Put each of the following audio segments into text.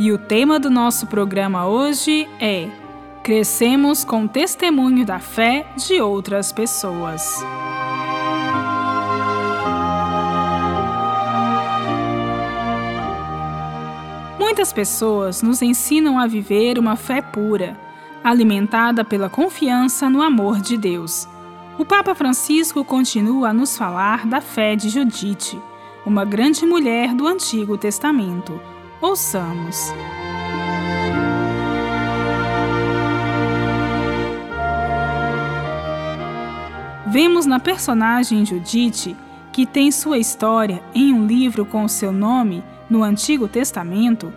E o tema do nosso programa hoje é Crescemos com o testemunho da fé de outras pessoas. Muitas pessoas nos ensinam a viver uma fé pura, alimentada pela confiança no amor de Deus. O Papa Francisco continua a nos falar da fé de Judite, uma grande mulher do Antigo Testamento Ouçamos. Vemos na personagem Judite, que tem sua história em um livro com o seu nome no Antigo Testamento,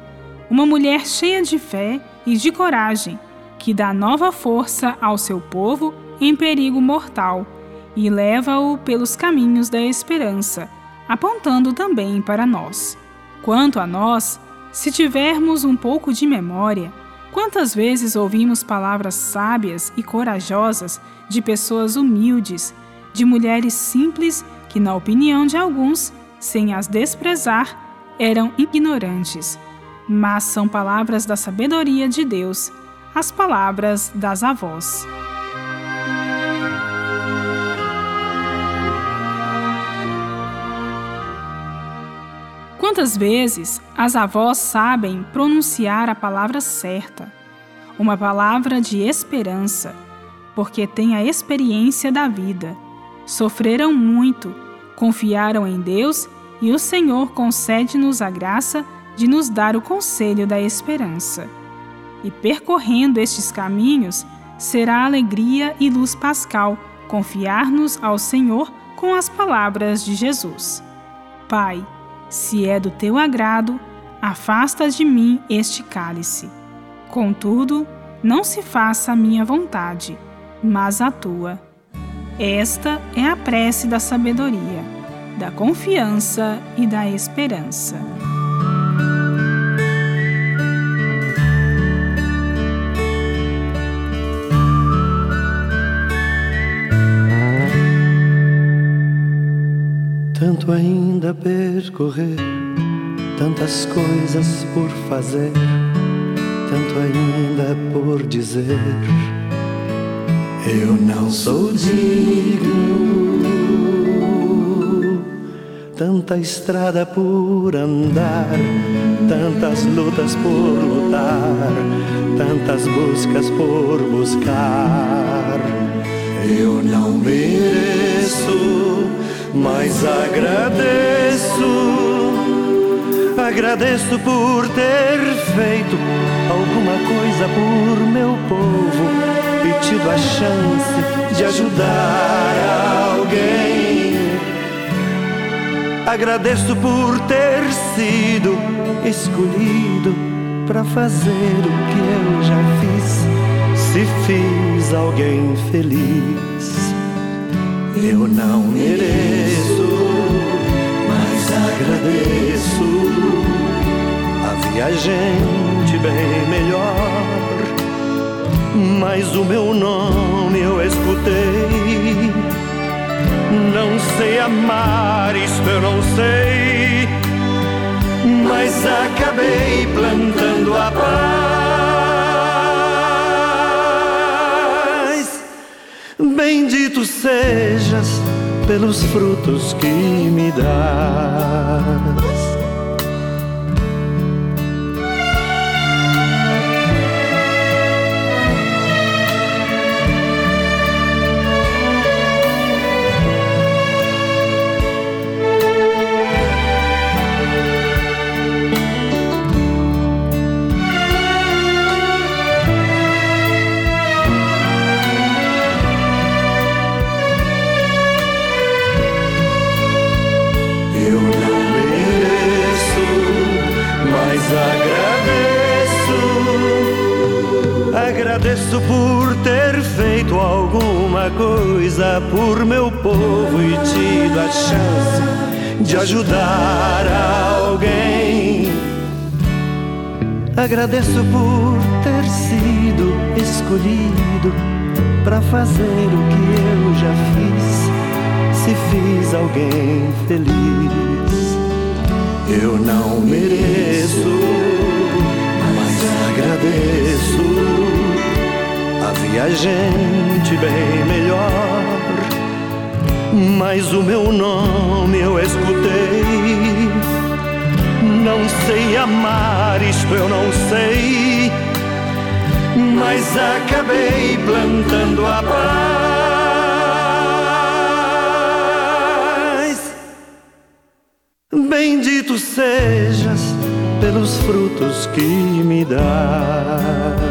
uma mulher cheia de fé e de coragem, que dá nova força ao seu povo em perigo mortal e leva-o pelos caminhos da esperança, apontando também para nós. Quanto a nós, se tivermos um pouco de memória, quantas vezes ouvimos palavras sábias e corajosas de pessoas humildes, de mulheres simples que, na opinião de alguns, sem as desprezar, eram ignorantes, mas são palavras da sabedoria de Deus, as palavras das avós. Quantas vezes as avós sabem pronunciar a palavra certa, uma palavra de esperança, porque têm a experiência da vida, sofreram muito, confiaram em Deus e o Senhor concede-nos a graça de nos dar o conselho da esperança. E percorrendo estes caminhos, será alegria e luz pascal confiar-nos ao Senhor com as palavras de Jesus. Pai, se é do teu agrado, afasta de mim este cálice. Contudo, não se faça a minha vontade, mas a tua. Esta é a prece da sabedoria, da confiança e da esperança. Tanto ainda percorrer, tantas coisas por fazer, tanto ainda por dizer. Eu não sou digno. Tanta estrada por andar, tantas lutas por lutar, tantas buscas por buscar. Eu não mereço mas agradeço, agradeço por ter feito alguma coisa por meu povo e tido a chance de ajudar alguém. Agradeço por ter sido escolhido para fazer o que eu já fiz, se fiz alguém feliz. Eu não mereço, mas agradeço a viajante bem melhor. Mas o meu nome eu escutei. Não sei amar, isto eu não sei. Mas acabei plantando a paz. Bendito sejas pelos frutos que me dás. Agradeço por ter feito alguma coisa por meu povo e tido a chance de ajudar alguém. Agradeço por ter sido escolhido para fazer o que eu já fiz. Se fiz alguém feliz, eu não mereço, mas agradeço Havia gente bem melhor, mas o meu nome eu escutei. Não sei amar, isto eu não sei, mas acabei plantando a paz. Bendito sejas pelos frutos que me dás.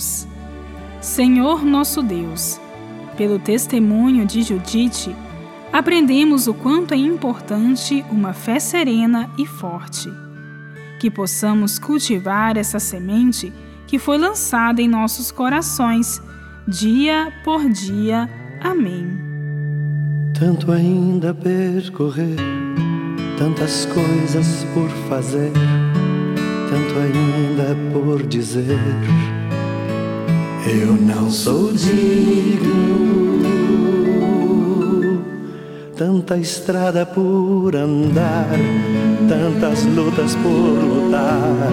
Rezemos. Senhor nosso Deus, pelo testemunho de Judite, aprendemos o quanto é importante uma fé serena e forte. Que possamos cultivar essa semente que foi lançada em nossos corações, dia por dia. Amém. Tanto ainda percorrer, tantas coisas por fazer tanto ainda por dizer. Eu não sou digno, tanta estrada por andar, tantas lutas por lutar,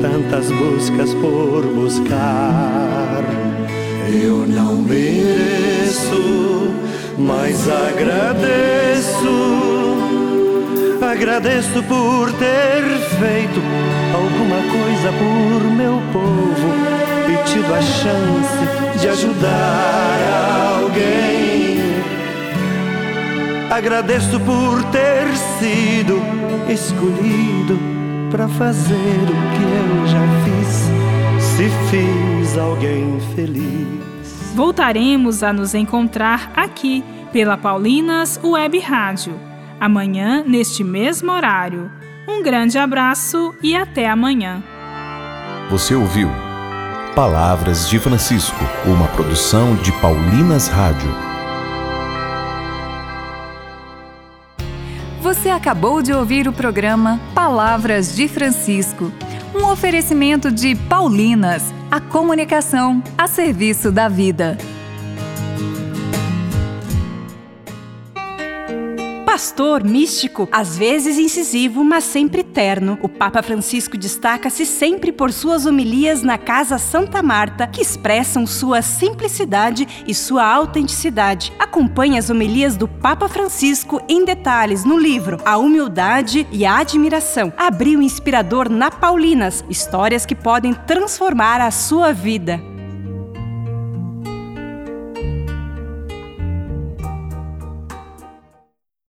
tantas buscas por buscar. Eu não mereço, mas agradeço. Agradeço por ter feito alguma coisa por meu povo tido a chance de ajudar alguém. Agradeço por ter sido escolhido para fazer o que eu já fiz, se fiz alguém feliz. Voltaremos a nos encontrar aqui pela Paulinas Web Rádio amanhã neste mesmo horário. Um grande abraço e até amanhã. Você ouviu Palavras de Francisco, uma produção de Paulinas Rádio. Você acabou de ouvir o programa Palavras de Francisco, um oferecimento de Paulinas, a comunicação a serviço da vida. Pastor místico, às vezes incisivo, mas sempre terno. O Papa Francisco destaca-se sempre por suas homilias na Casa Santa Marta, que expressam sua simplicidade e sua autenticidade. Acompanhe as homilias do Papa Francisco em detalhes no livro A Humildade e a Admiração. Abriu inspirador na Paulinas, histórias que podem transformar a sua vida.